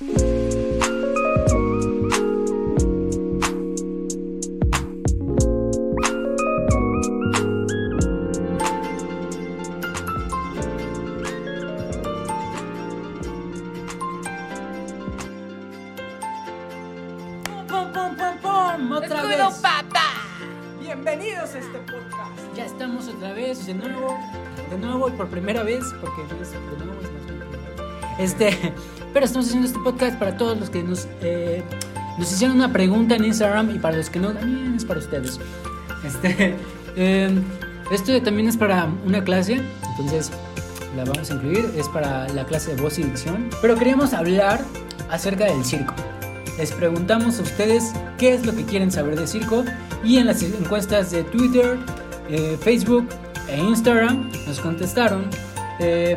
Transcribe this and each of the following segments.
¡Otra vez! Bienvenidos a este podcast. Ya estamos otra vez, de nuevo, de nuevo y por primera vez, porque es de nuevo, es más. Este, estamos haciendo este podcast para todos los que nos, eh, nos hicieron una pregunta en Instagram y para los que no, también es para ustedes. Este, eh, esto también es para una clase, entonces la vamos a incluir, es para la clase de voz y dicción. Pero queríamos hablar acerca del circo. Les preguntamos a ustedes qué es lo que quieren saber de circo y en las encuestas de Twitter, eh, Facebook e Instagram nos contestaron, eh,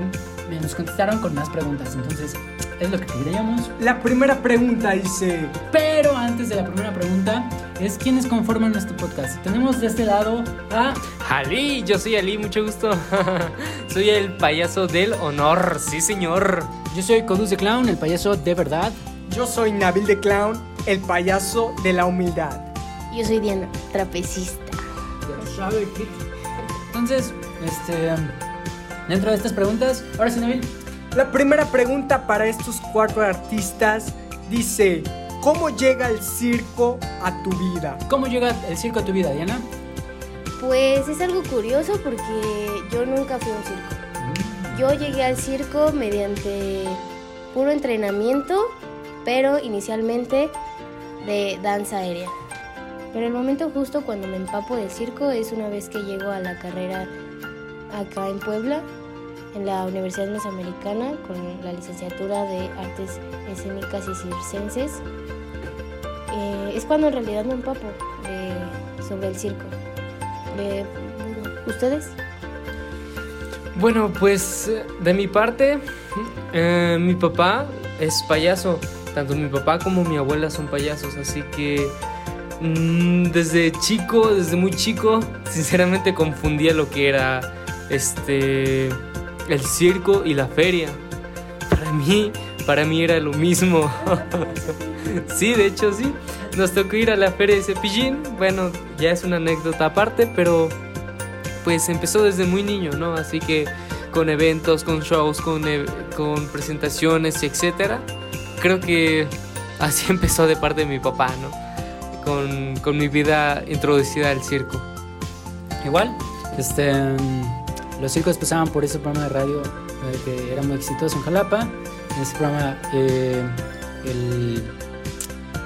nos contestaron con más preguntas. Entonces es lo que queríamos. La primera pregunta dice: Pero antes de la primera pregunta es quiénes conforman nuestro podcast. Tenemos de este lado a Ali, yo soy Ali, mucho gusto. soy el payaso del honor, sí señor. yo soy Codus de Clown, el payaso de verdad. Yo soy Nabil de Clown, el payaso de la humildad. Yo soy Diana, trapecista. Ya sabe Entonces, este, dentro de estas preguntas, ahora sí, Nabil. La primera pregunta para estos cuatro artistas dice: ¿Cómo llega el circo a tu vida? ¿Cómo llega el circo a tu vida, Diana? Pues es algo curioso porque yo nunca fui a un circo. Yo llegué al circo mediante puro entrenamiento, pero inicialmente de danza aérea. Pero el momento justo cuando me empapo de circo es una vez que llego a la carrera acá en Puebla, en la Universidad Mesoamericana, con la licenciatura de Artes Escénicas y Circenses. Eh, es cuando en realidad me empapo sobre el circo. De- ¿Ustedes? Bueno, pues de mi parte, eh, mi papá es payaso. Tanto mi papá como mi abuela son payasos, así que mm, desde chico, desde muy chico, sinceramente confundía lo que era este el circo y la feria. Para mí, para mí era lo mismo. sí, de hecho sí. Nos tocó ir a la feria de Cepillín. Bueno, ya es una anécdota aparte, pero pues empezó desde muy niño, ¿no? Así que con eventos, con shows, con, e- con presentaciones, etcétera. Creo que así empezó de parte de mi papá, ¿no? Con, con mi vida introducida al circo. Igual, este, los circos pasaban por ese programa de radio eh, que era muy exitoso en Jalapa. En ese programa, eh, el,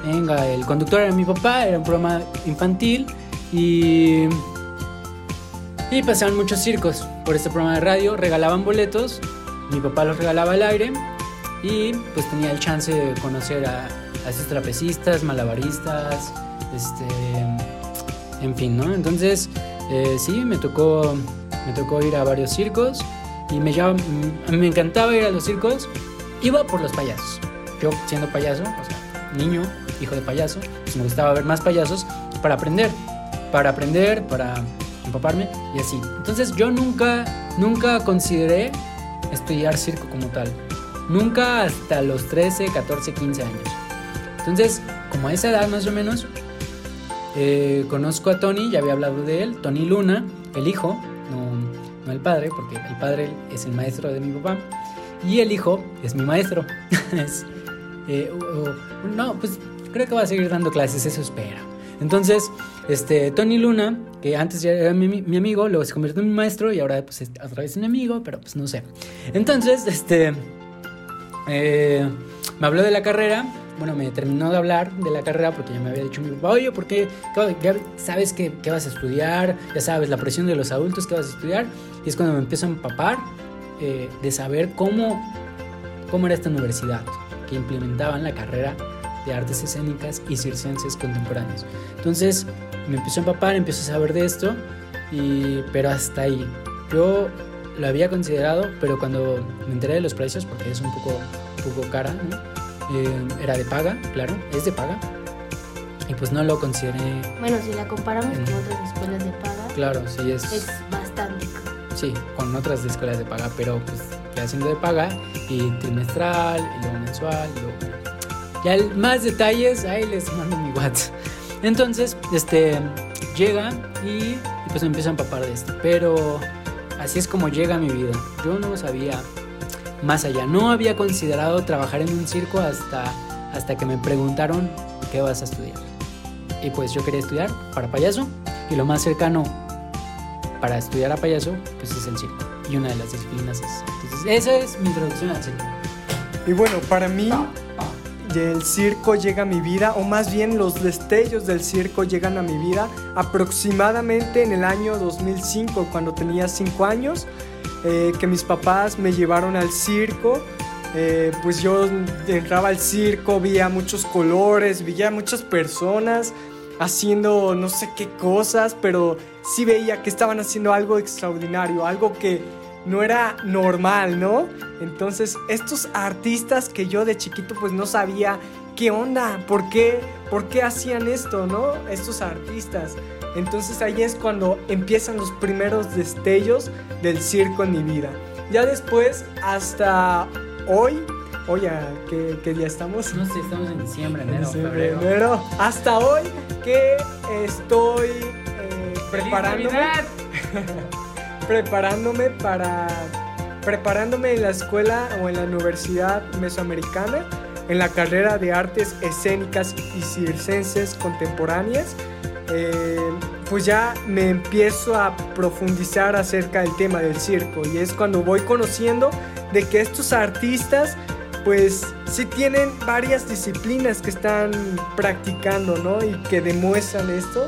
el conductor era mi papá, era un programa infantil y, y pasaban muchos circos por este programa de radio, regalaban boletos, mi papá los regalaba al aire y pues tenía el chance de conocer a, a esos trapecistas, malabaristas, este, en fin, ¿no? Entonces, eh, sí, me tocó, me tocó ir a varios circos y me, llama- a mí me encantaba ir a los circos. Iba por los payasos. Yo, siendo payaso, niño, hijo de payaso, pues me gustaba ver más payasos para aprender. Para aprender, para empaparme y así. Entonces, yo nunca, nunca consideré estudiar circo como tal. Nunca hasta los 13, 14, 15 años. Entonces, como a esa edad más o menos, eh, conozco a Tony, ya había hablado de él, Tony Luna, el hijo, el padre, porque el padre es el maestro de mi papá, y el hijo es mi maestro. Es, eh, no, pues creo que va a seguir dando clases, eso espero. Entonces, este, Tony Luna, que antes ya era mi, mi amigo, luego se convirtió en mi maestro y ahora pues es otra vez mi amigo, pero pues no sé. Entonces, este, eh, me habló de la carrera. Bueno, me terminó de hablar de la carrera porque ya me había dicho mi papá, oye, ¿por qué? ¿Qué- Ya sabes que, que vas a estudiar, ya sabes, la presión de los adultos que vas a estudiar. Y es cuando me empiezo a empapar eh, de saber cómo, cómo era esta universidad que implementaban la carrera de artes escénicas y circenses contemporáneos. Entonces me empezó a empapar, empiezo a saber de esto, y, pero hasta ahí. Yo lo había considerado, pero cuando me enteré de los precios, porque es un poco, un poco cara, ¿no? Eh, era de paga, claro, es de paga. Y pues no lo consideré, Bueno, si la comparamos con otras escuelas de paga, claro, sí es... es bastante. Sí, con otras escuelas de paga, pero pues ya haciendo de paga, y trimestral, y luego mensual, y luego... Ya más detalles, ahí les mando mi WhatsApp. Entonces, este, llega y, y pues me empiezo a empapar de esto. Pero así es como llega a mi vida. Yo no sabía más allá. No había considerado trabajar en un circo hasta, hasta que me preguntaron qué vas a estudiar. Y pues yo quería estudiar para payaso y lo más cercano para estudiar a payaso pues es el circo. Y una de las disciplinas es. Entonces esa es mi introducción al circo. Y bueno, para mí el circo llega a mi vida, o más bien los destellos del circo llegan a mi vida aproximadamente en el año 2005, cuando tenía 5 años, eh, que mis papás me llevaron al circo. Eh, pues yo entraba al circo, veía muchos colores, veía muchas personas haciendo no sé qué cosas, pero sí veía que estaban haciendo algo extraordinario, algo que no era normal, ¿no? Entonces, estos artistas que yo de chiquito pues no sabía qué onda, por qué, por qué hacían esto, ¿no? Estos artistas. Entonces ahí es cuando empiezan los primeros destellos del circo en mi vida. Ya después, hasta hoy, oye, ¿qué, qué día estamos? No sé, estamos en diciembre, enero, febrero. enero. Hasta hoy que estoy eh, preparándome preparándome para preparándome en la escuela o en la universidad mesoamericana en la carrera de artes escénicas y circenses contemporáneas eh, pues ya me empiezo a profundizar acerca del tema del circo y es cuando voy conociendo de que estos artistas pues sí tienen varias disciplinas que están practicando, ¿no? Y que demuestran esto,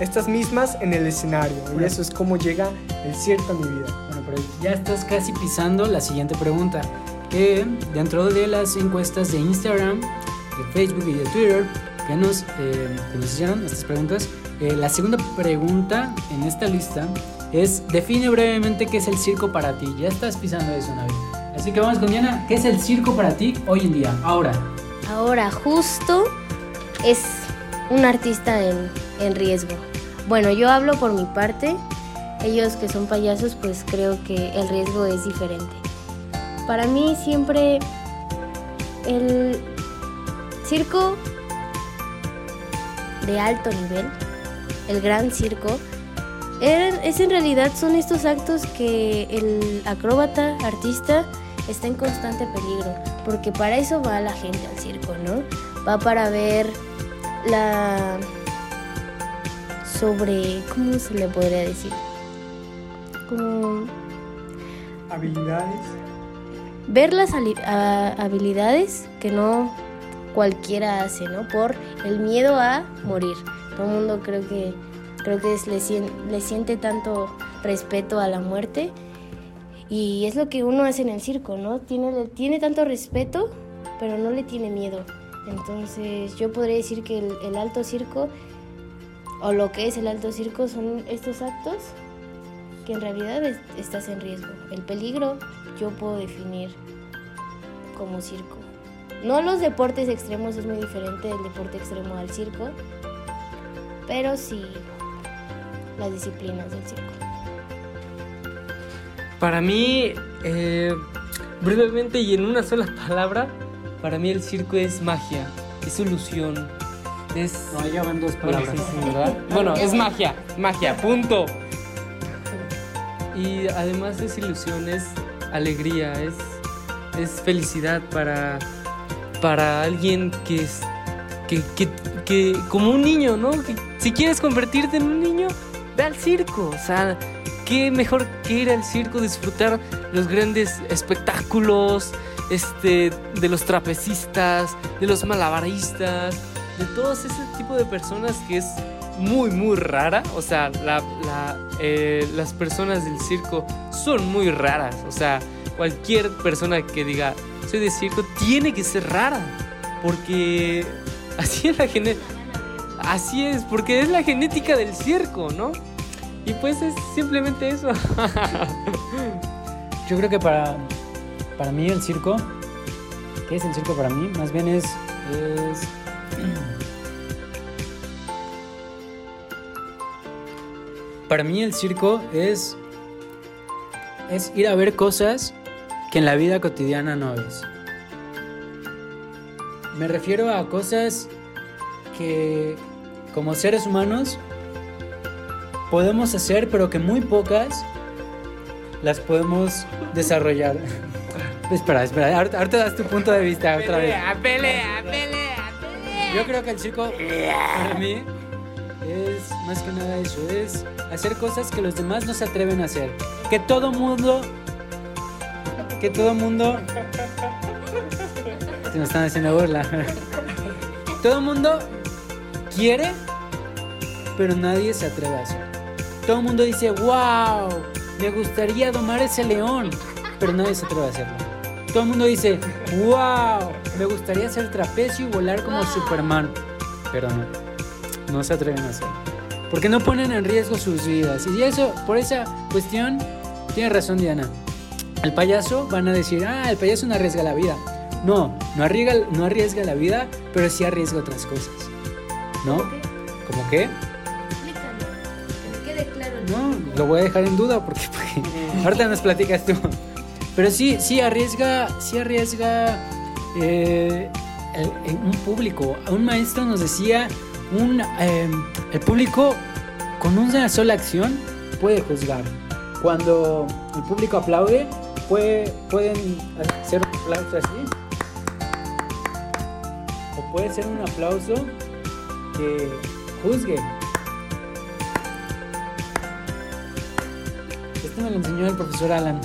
estas mismas en el escenario. Y eso es como llega el circo a mi vida. Bueno, pero ya estás casi pisando la siguiente pregunta. Que dentro de las encuestas de Instagram, de Facebook y de Twitter que nos, eh, que nos hicieron estas preguntas, eh, la segunda pregunta en esta lista es: define brevemente qué es el circo para ti. Ya estás pisando eso, Navi. Así que vamos con Diana. ¿Qué es el circo para ti hoy en día? Ahora. Ahora justo es un artista en, en riesgo. Bueno, yo hablo por mi parte. Ellos que son payasos, pues creo que el riesgo es diferente. Para mí siempre el circo de alto nivel, el gran circo, er- es en realidad son estos actos que el acróbata, artista, está en constante peligro, porque para eso va la gente al circo, ¿no? Va para ver la sobre ¿cómo se le podría decir? Como Habilidades. ver las a- habilidades que no cualquiera hace, ¿no? Por el miedo a morir. Todo el mundo creo que creo que es- le, le siente tanto respeto a la muerte y es lo que uno hace en el circo, ¿no? Tiene, tiene tanto respeto, pero no le tiene miedo. Entonces yo podría decir que el, el alto circo o lo que es el alto circo son estos actos que en realidad es- estás en riesgo. El peligro yo puedo definir como circo. No los deportes extremos es muy diferente del deporte extremo al circo, pero sí las disciplinas del circo. Para mí, eh, brevemente y en una sola palabra, para mí el circo es magia, es ilusión, es... No, ya van dos Bueno, palabras. sí, sí, ¿verdad? Bueno, es magia, magia, punto. Y además es ilusión, es alegría, es, es felicidad para, para alguien que es que, que, como un niño, ¿no? Si quieres convertirte en un niño, ve al circo. O sea, qué mejor que ir al circo, disfrutar los grandes espectáculos, este, de los trapecistas, de los malabaristas, de todos ese tipo de personas que es muy, muy rara. O sea, eh, las personas del circo son muy raras. O sea, cualquier persona que diga soy de circo tiene que ser rara. Porque así es la genética. Así es, porque es la genética del circo, ¿no? Y pues es simplemente eso. Yo creo que para, para mí el circo, ¿qué es el circo para mí? Más bien es, es para mí el circo es es ir a ver cosas que en la vida cotidiana no ves. Me refiero a cosas que como seres humanos podemos hacer, pero que muy pocas las podemos desarrollar. espera, espera, ahorita, ahorita das tu punto de vista otra vez. Pelea, pelea, pelea, pelea. Yo creo que el circo para mí es más que nada eso, es hacer cosas que los demás no se atreven a hacer. Que todo mundo, que todo mundo, se nos están haciendo burla. Todo mundo quiere, pero nadie se atreve a hacer. Todo el mundo dice, wow, me gustaría domar ese león, pero nadie se atreve a hacerlo. Todo el mundo dice, wow, me gustaría hacer trapecio y volar como Superman, pero no, no se atreven a hacerlo. Porque no ponen en riesgo sus vidas. Y eso, por esa cuestión, tiene razón Diana. El payaso van a decir, ah, el payaso no arriesga la vida. No, no arriesga, no arriesga la vida, pero sí arriesga otras cosas. ¿No? ¿Cómo qué? Que quede claro. No, lo voy a dejar en duda porque, porque ahorita nos platicas tú. Pero sí, sí arriesga, sí arriesga eh, el- el- un público. Un maestro nos decía, un, eh, el público con una sola acción puede juzgar. Cuando el público aplaude, puede, pueden hacer un aplauso así. Puede ser un aplauso que juzgue. Esto me lo enseñó el profesor Alan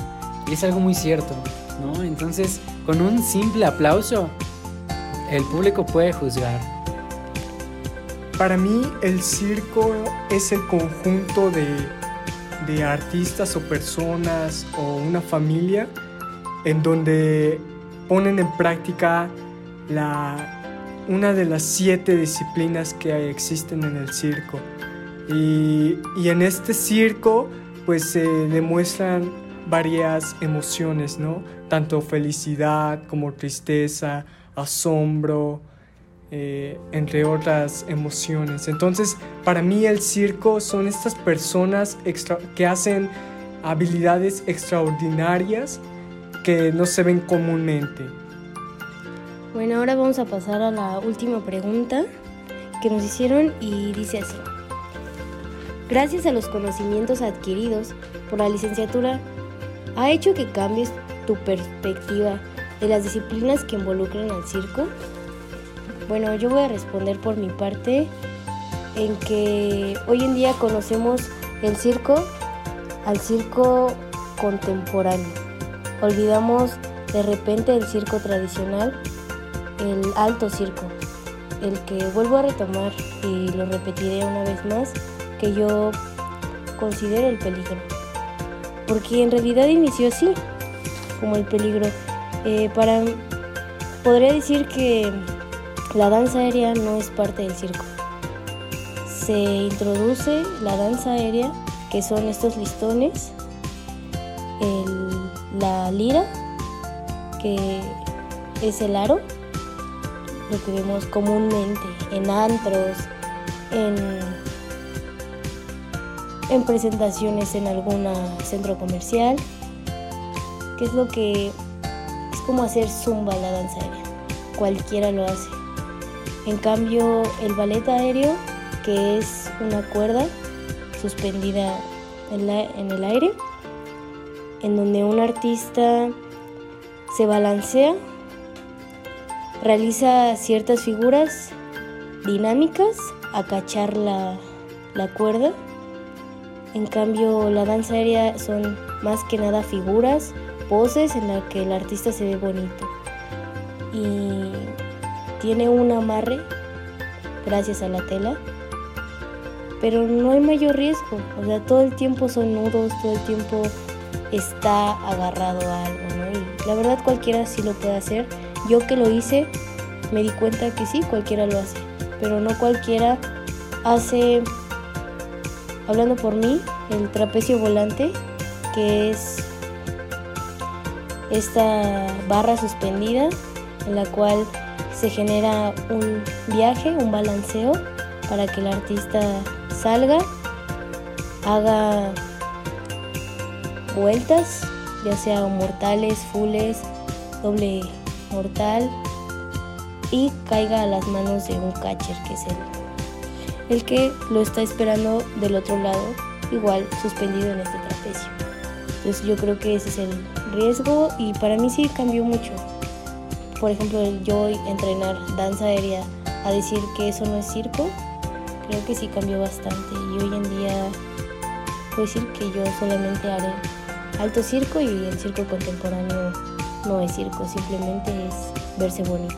y es algo muy cierto, ¿no? Entonces, con un simple aplauso, el público puede juzgar. Para mí el circo es el conjunto de, de artistas o personas o una familia en donde ponen en práctica la, una de las siete disciplinas que existen en el circo. Y, y en este circo pues se demuestran varias emociones, ¿no? Tanto felicidad como tristeza, asombro, eh, entre otras emociones. Entonces, para mí el circo son estas personas que hacen habilidades extraordinarias que no se ven comúnmente. Bueno, ahora vamos a pasar a la última pregunta que nos hicieron y dice así. Gracias a los conocimientos adquiridos por la licenciatura, ¿ha hecho que cambies tu perspectiva de las disciplinas que involucran al circo? Bueno, yo voy a responder por mi parte en que hoy en día conocemos el circo al circo contemporáneo. Olvidamos de repente el circo tradicional, el alto circo, el que vuelvo a retomar y lo repetiré una vez más, que yo considero el peligro. Porque en realidad inició así, como el peligro. Eh, para, podría decir que la danza aérea no es parte del circo. Se introduce la danza aérea, que son estos listones, la lira, que es el aro, lo que vemos comúnmente en antros, en, en presentaciones en algún centro comercial, que es lo que es como hacer zumba la danza aérea, cualquiera lo hace. En cambio, el ballet aéreo, que es una cuerda suspendida en el aire, en donde un artista se balancea, realiza ciertas figuras dinámicas a cachar la, la cuerda. En cambio, la danza aérea son más que nada figuras, poses en las que el artista se ve bonito. Y tiene un amarre gracias a la tela, pero no hay mayor riesgo. O sea, todo el tiempo son nudos, todo el tiempo está agarrado a algo, ¿no? Y la verdad cualquiera sí lo puede hacer. Yo que lo hice, me di cuenta que sí, cualquiera lo hace, pero no cualquiera hace, hablando por mí, el trapecio volante, que es esta barra suspendida en la cual se genera un viaje, un balanceo para que el artista salga, haga vueltas ya sea mortales, fulles, doble mortal y caiga a las manos de un catcher que es el, el que lo está esperando del otro lado, igual suspendido en este trapecio. Entonces yo creo que ese es el riesgo y para mí sí cambió mucho. Por ejemplo, yo entrenar danza aérea a decir que eso no es circo, creo que sí cambió bastante y hoy en día puedo decir que yo solamente haré alto circo y el circo contemporáneo no es circo, simplemente es verse bonito.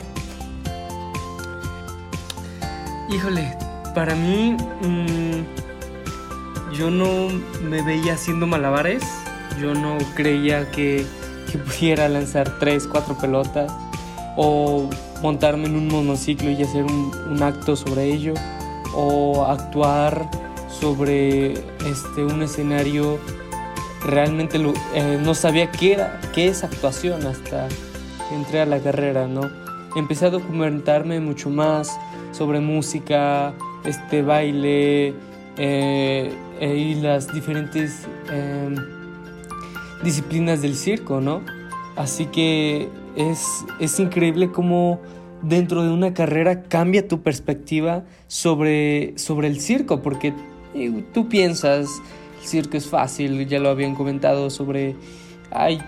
Híjole, para mí mm, yo no me veía haciendo malabares, yo no creía que, que pudiera lanzar tres, cuatro pelotas o montarme en un monociclo y hacer un, un acto sobre ello o actuar sobre este, un escenario realmente eh, no sabía qué era qué es actuación hasta que entré a la carrera no empecé a documentarme mucho más sobre música este baile eh, eh, y las diferentes em, disciplinas del circo no así que es, es increíble cómo dentro de una carrera cambia tu perspectiva sobre, sobre el circo, porque tú piensas, circo es fácil, ya lo habían comentado sobre, ay,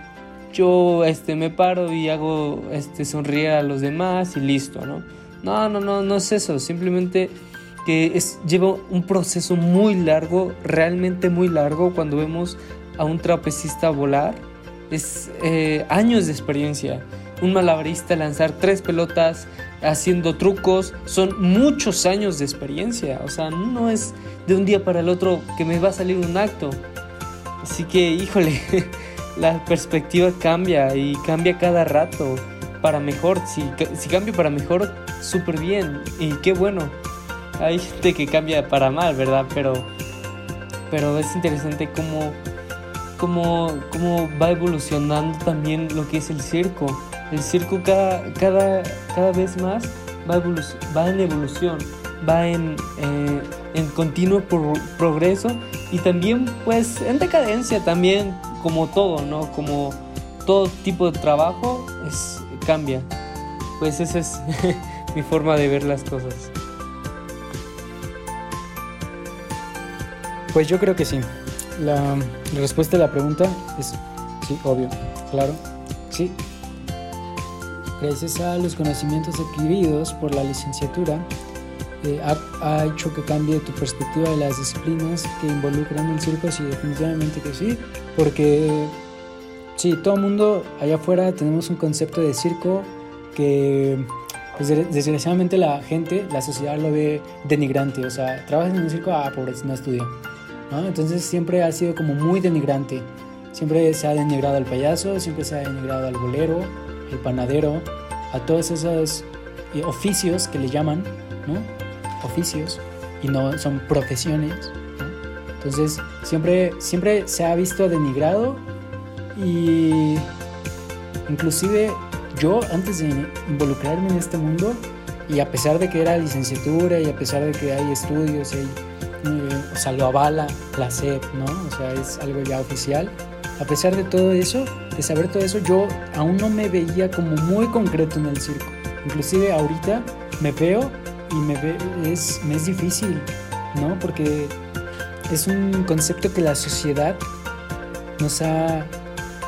yo este, me paro y hago este, sonreír a los demás y listo, ¿no? No, no, no, no es eso, simplemente que es, lleva un proceso muy largo, realmente muy largo, cuando vemos a un trapecista volar, es eh, años de experiencia un malabarista lanzar tres pelotas haciendo trucos, son muchos años de experiencia, o sea, no es de un día para el otro que me va a salir un acto. Así que, híjole, la perspectiva cambia y cambia cada rato para mejor. Si, si cambia para mejor, súper bien y qué bueno. Hay gente que cambia para mal, ¿verdad? Pero, pero es interesante cómo, cómo, cómo va evolucionando también lo que es el circo el circo cada, cada, cada vez más va, en evolución, va en, eh, en continuo progreso y también pues en decadencia también como todo, ¿no? Como todo tipo de trabajo cambia. Pues esa es mi forma de ver las cosas. Pues yo creo que sí. La, la respuesta a la pregunta es sí, obvio, claro, sí, gracias a los conocimientos adquiridos por la licenciatura, eh, ha, hecho que cambie tu perspectiva de las disciplinas que involucran el circo, sí, definitivamente que sí, porque sí, todo el mundo allá afuera tenemos un concepto de circo que pues, desgraciadamente la gente, la sociedad lo ve denigrante, o sea, trabajas en un circo, ah, pobre, no estudio, ¿no? Entonces siempre ha sido como muy denigrante, siempre se ha denigrado al payaso, siempre se ha denigrado al bolero, el panadero, a todos esos eh, oficios que le llaman, ¿no? Oficios y no son profesiones. Entonces siempre, siempre se ha visto denigrado y inclusive yo antes de involucrarme en este mundo y a pesar de que era licenciatura y a pesar de que hay estudios hay, eh, o sea, lo avala la SEP, ¿no? O sea, es algo ya oficial a pesar de todo eso, de saber todo eso, yo aún no me veía como muy concreto en el circo. Inclusive ahorita me veo y me, es, me es difícil, ¿no? Porque es un concepto que la sociedad nos ha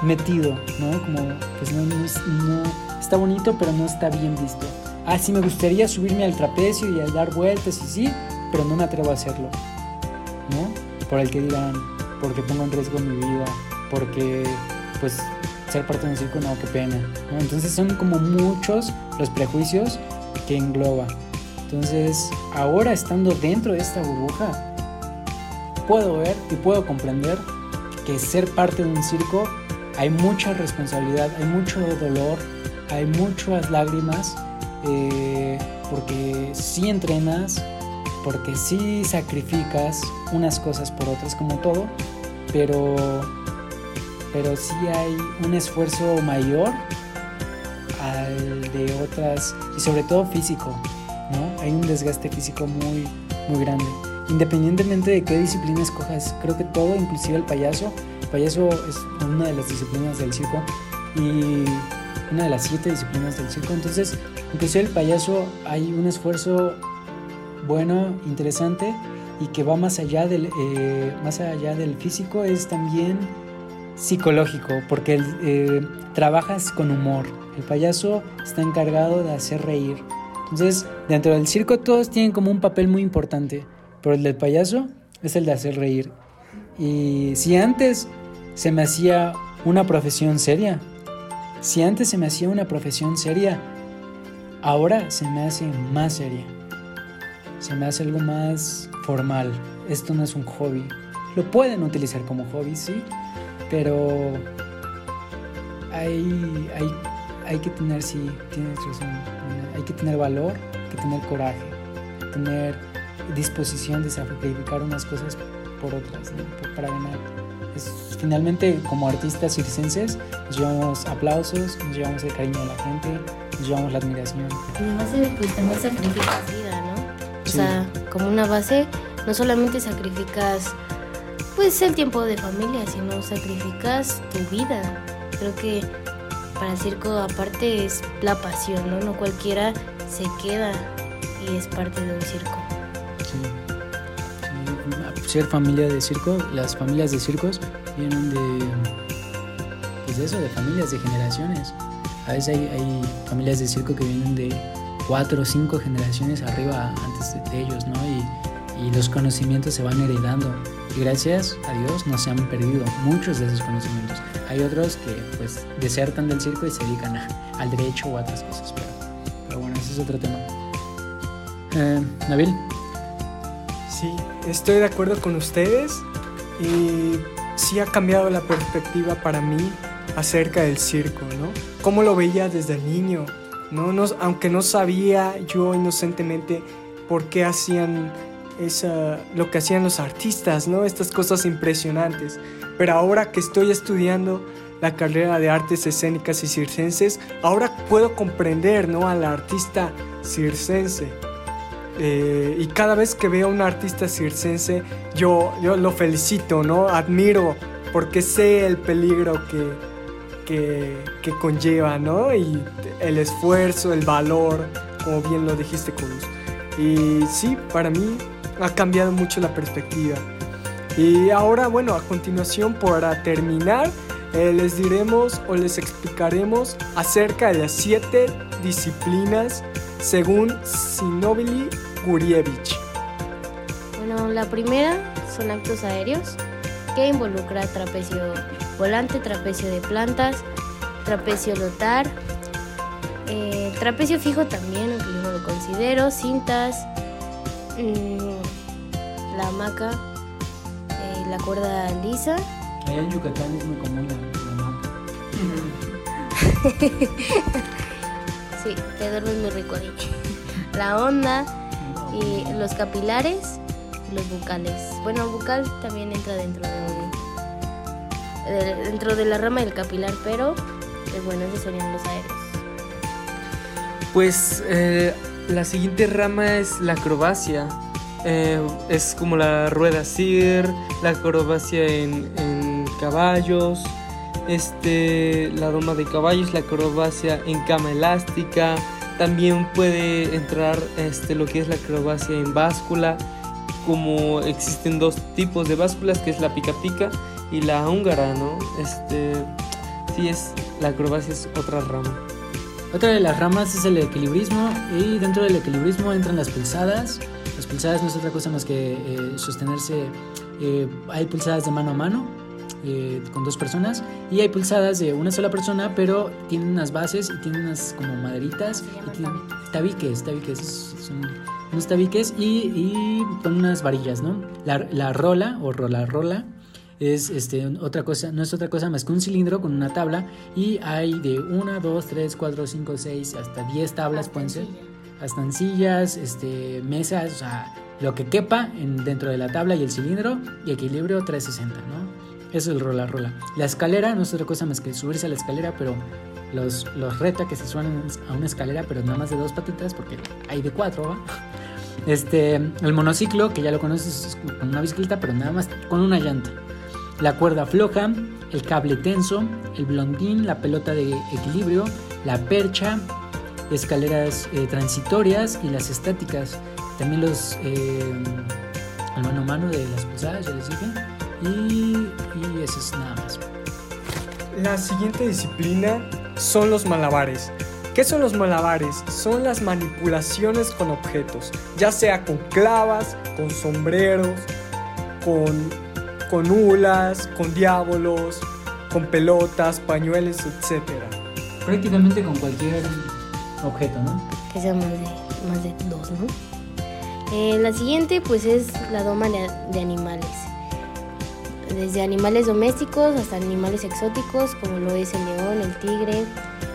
metido, ¿no? Como, pues no, no, está bonito, pero no está bien visto. Ah, sí, me gustaría subirme al trapecio y a dar vueltas y sí, pero no me atrevo a hacerlo, ¿no? Por el que dirán, porque pongo en riesgo mi vida, porque pues ser parte de un circo, no, qué pena. Entonces son como muchos los prejuicios que engloba. Entonces ahora estando dentro de esta burbuja, puedo ver y puedo comprender que ser parte de un circo hay mucha responsabilidad, hay mucho dolor, hay muchas lágrimas, eh, porque si entrenas, porque si sacrificas unas cosas por otras como todo, pero pero sí hay un esfuerzo mayor al de otras, y sobre todo físico, ¿no? Hay un desgaste físico muy, muy grande. independientemente de qué disciplina escojas, creo que todo, inclusive el payaso, el payaso es una de las disciplinas del circo y una de las siete disciplinas del circo, entonces inclusive el payaso hay un esfuerzo bueno, interesante y que va más allá del, eh, más allá del físico, es también psicológico, porque eh, trabajas con humor. El payaso está encargado de hacer reír. Entonces, dentro del circo todos tienen como un papel muy importante, pero el del payaso es el de hacer reír. Y si antes se me hacía una profesión seria, si antes se me hacía una profesión seria, ahora se me hace más seria. Se me hace algo más formal. Esto no es un hobby. Lo pueden utilizar como hobby, sí, pero hay, hay, hay que tener, sí, tienes razón, hay que tener valor, hay que tener coraje, tener disposición de sacrificar unas cosas por otras, para ganar. Es, finalmente, como artistas circenses, llevamos aplausos, llevamos el cariño de la gente, llevamos la admiración. Además, pues también sacrificas vida, ¿no? O sea, como una base, no solamente sacrificas pues el tiempo de familia, sino sacrificas tu vida. Creo que para el circo aparte es la pasión, ¿no? No cualquiera se queda y es parte de un circo. Sí. Ser familia de circo, las familias de circos vienen de, pues eso, de familias, de generaciones. A veces hay, hay familias de circo que vienen de cuatro o cinco generaciones arriba antes de, ellos, ¿no? Y, y los conocimientos se van heredando y gracias a Dios no se han perdido muchos de esos conocimientos. Hay otros que pues desertan del circo y se dedican al derecho o a otras cosas, pero, bueno, ese es otro tema. Eh, Nabil. Sí, estoy de acuerdo con ustedes y sí ha cambiado la perspectiva para mí acerca del circo, ¿no? ¿Cómo lo veía desde niño? ¿no? no aunque no sabía yo inocentemente por qué hacían es lo que hacían los artistas, ¿no? Estas cosas impresionantes. Pero ahora que estoy estudiando la carrera de artes escénicas y circenses, ahora puedo comprender, ¿no? Al artista circense. Eh, y cada vez que veo a un artista circense, yo, yo lo felicito, ¿no? Admiro porque sé el peligro que, que, conlleva, ¿no? Y el esfuerzo, el valor, como bien lo dijiste, Cruz. Y sí, para mí ha cambiado mucho la perspectiva. Y ahora, bueno, a continuación, para terminar, eh, les diremos o les explicaremos acerca de las siete disciplinas según Sinovili Gurievich. Bueno, la primera son actos aéreos, que involucra trapecio volante, trapecio de plantas, trapecio lotar, eh, trapecio fijo también, aunque yo lo considero, cintas, mmm, la hamaca, eh, la cuerda lisa. Allá en Yucatán es muy común la, hamaca. sí, te duermes muy rico ahí. La onda y los capilares y los bucales. Bueno, bucal también entra dentro de, dentro de la rama del capilar, pero pues bueno, esos serían los aéreos. Pues eh, la siguiente rama es la acrobacia. Eh, es como la rueda CIR, la acrobacia en, caballos, este, la doma de caballos, la acrobacia en cama elástica. También puede entrar este, lo que es la acrobacia en báscula, como existen dos tipos de básculas, que es la pica pica y la húngara, ¿no? Este, sí es, la acrobacia es otra rama. Otra de las ramas es el equilibrismo y dentro del equilibrismo entran las pulsadas, pulsadas no es otra cosa más que eh, sostenerse. Eh, hay pulsadas de mano a mano eh, con dos personas y hay pulsadas de una sola persona, pero tienen unas bases y tienen unas como maderitas y tienen tabiques, tabiques, son unos tabiques y, y con unas varillas, ¿no? La, la rola o rola rola es este, otra cosa, no es otra cosa más que un cilindro con una tabla y hay de 1, 2, 3, 4, 5, 6 hasta 10 tablas pueden ser sillas, este, mesas, o sea, lo que quepa en, dentro de la tabla y el cilindro y equilibrio 360, ¿no? Eso es el rola rola. La escalera no es otra cosa más que subirse a la escalera, pero los, los reta que se suenan a una escalera, pero nada más de dos patitas, porque hay de cuatro, ¿va? Este, el monociclo, que ya lo conoces, es con una bicicleta, pero nada más con una llanta. La cuerda floja, el cable tenso, el blondín, la pelota de equilibrio, la percha, escaleras eh, transitorias y las estáticas. También los eh, el mano a mano de las posadas, ya les dije. Y, y eso es nada más. La siguiente disciplina son los malabares. ¿Qué son los malabares? Son las manipulaciones con objetos, ya sea con clavas, con sombreros, con, con hulas, con diábolos, con pelotas, pañuelos, etc. Prácticamente con cualquier objeto, ¿no? Que sea más de, más de dos, ¿no? Eh, la siguiente pues es la doma de, de animales. Desde animales domésticos hasta animales exóticos como lo es el león, el tigre,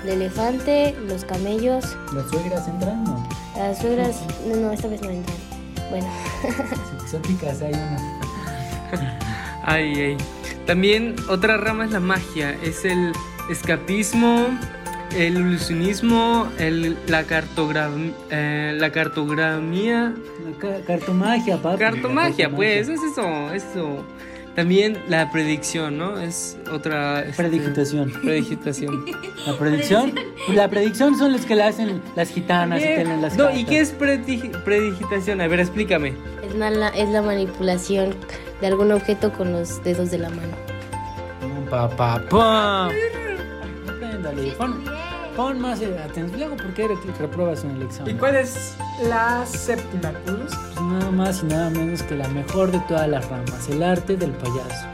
el elefante, los camellos. ¿Las suegras entran? No. Las suegras, no, no, esta vez no entran. Bueno, Exóticas hay unas. Ay, ay. También otra rama es la magia, es el escapismo, el ilusionismo, el, la, cartogra- eh, la cartogramía, La ca- cartomagia, papi. cartomagia, pues, es eso, es eso. También la predicción, ¿no? Es otra... este, Predigitación. Predigitación. La predicción. La predicción son los que la hacen las gitanas y tienen las No, cartas. ¿y qué es predi- predigitación? A ver, explícame. es la, es la manipulación de algún objeto con los dedos de la mano. Pa, pa, pa. Apréndale. Pon, más atención. Luego, ¿por qué repruebas en el ¿Y examen? cuál es la séptima, Cruz? Pues nada más y nada menos que la mejor de todas las ramas, el arte del payaso.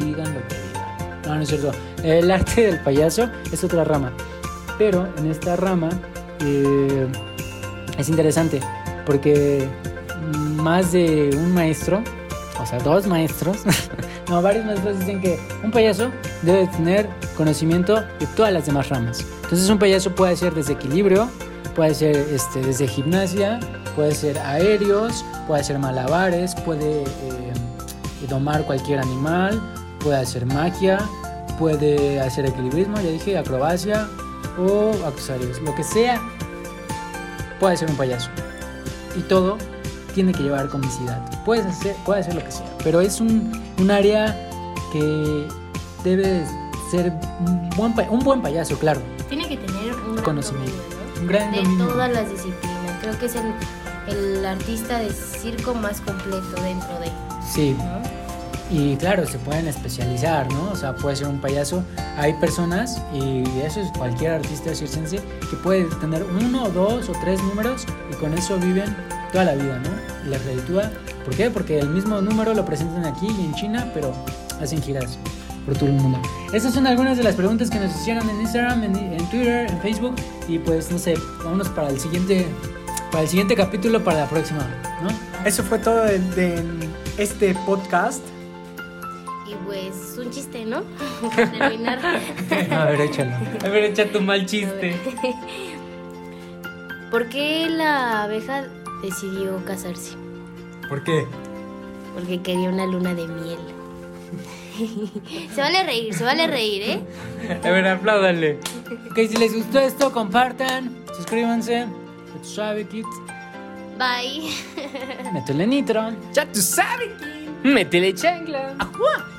Digan lo que digan. No, no es cierto. El arte del payaso es otra rama. Pero en esta rama eh, es interesante porque más de un maestro, o sea, dos maestros, no, varios maestros dicen que un payaso debe tener conocimiento de todas las demás ramas. Entonces un payaso puede ser desde equilibrio, puede ser este, desde gimnasia, puede ser aéreos, puede ser malabares, puede eh, domar cualquier animal, puede hacer magia, puede hacer equilibrismo, ya dije, acrobacia o accesorios, lo que sea, puede ser un payaso. Y todo tiene que llevar comicidad. Puedes hacer, puede hacer lo que sea, pero es un, un área que debe ser un buen, un buen payaso, claro. Tener un gran de dominio. todas las disciplinas. Creo que es el, el artista de circo más completo dentro de. Sí, ¿no? Y claro, se pueden especializar, ¿no? O sea, puede ser un payaso. Hay personas, y eso es cualquier artista circense, que puede tener uno, dos o tres números y con eso viven toda la vida, ¿no? Les reditúa. ¿Por qué? Porque el mismo número lo presentan aquí y en China, pero hacen giras por todo el mundo. Esas son algunas de las preguntas que nos hicieron en Instagram, en, en Twitter, en Facebook. Y pues, no sé, vámonos para el siguiente, para el siguiente capítulo, para la próxima, ¿no? Eso fue todo de, de este podcast. Y pues un chiste, ¿no? Para terminar. A ver, échalo. A ver, echa tu mal chiste. ¿Por qué la abeja decidió casarse? ¿Por qué? Porque quería una luna de miel. se vale reír, se vale reír, ¿eh? A ver, apláudale. Ok, si les gustó esto, compartan, suscríbanse. Ya tú sabes, kids. Bye. Métele nitro. Ya tú sabes. Métele chancla. ¡Ajua!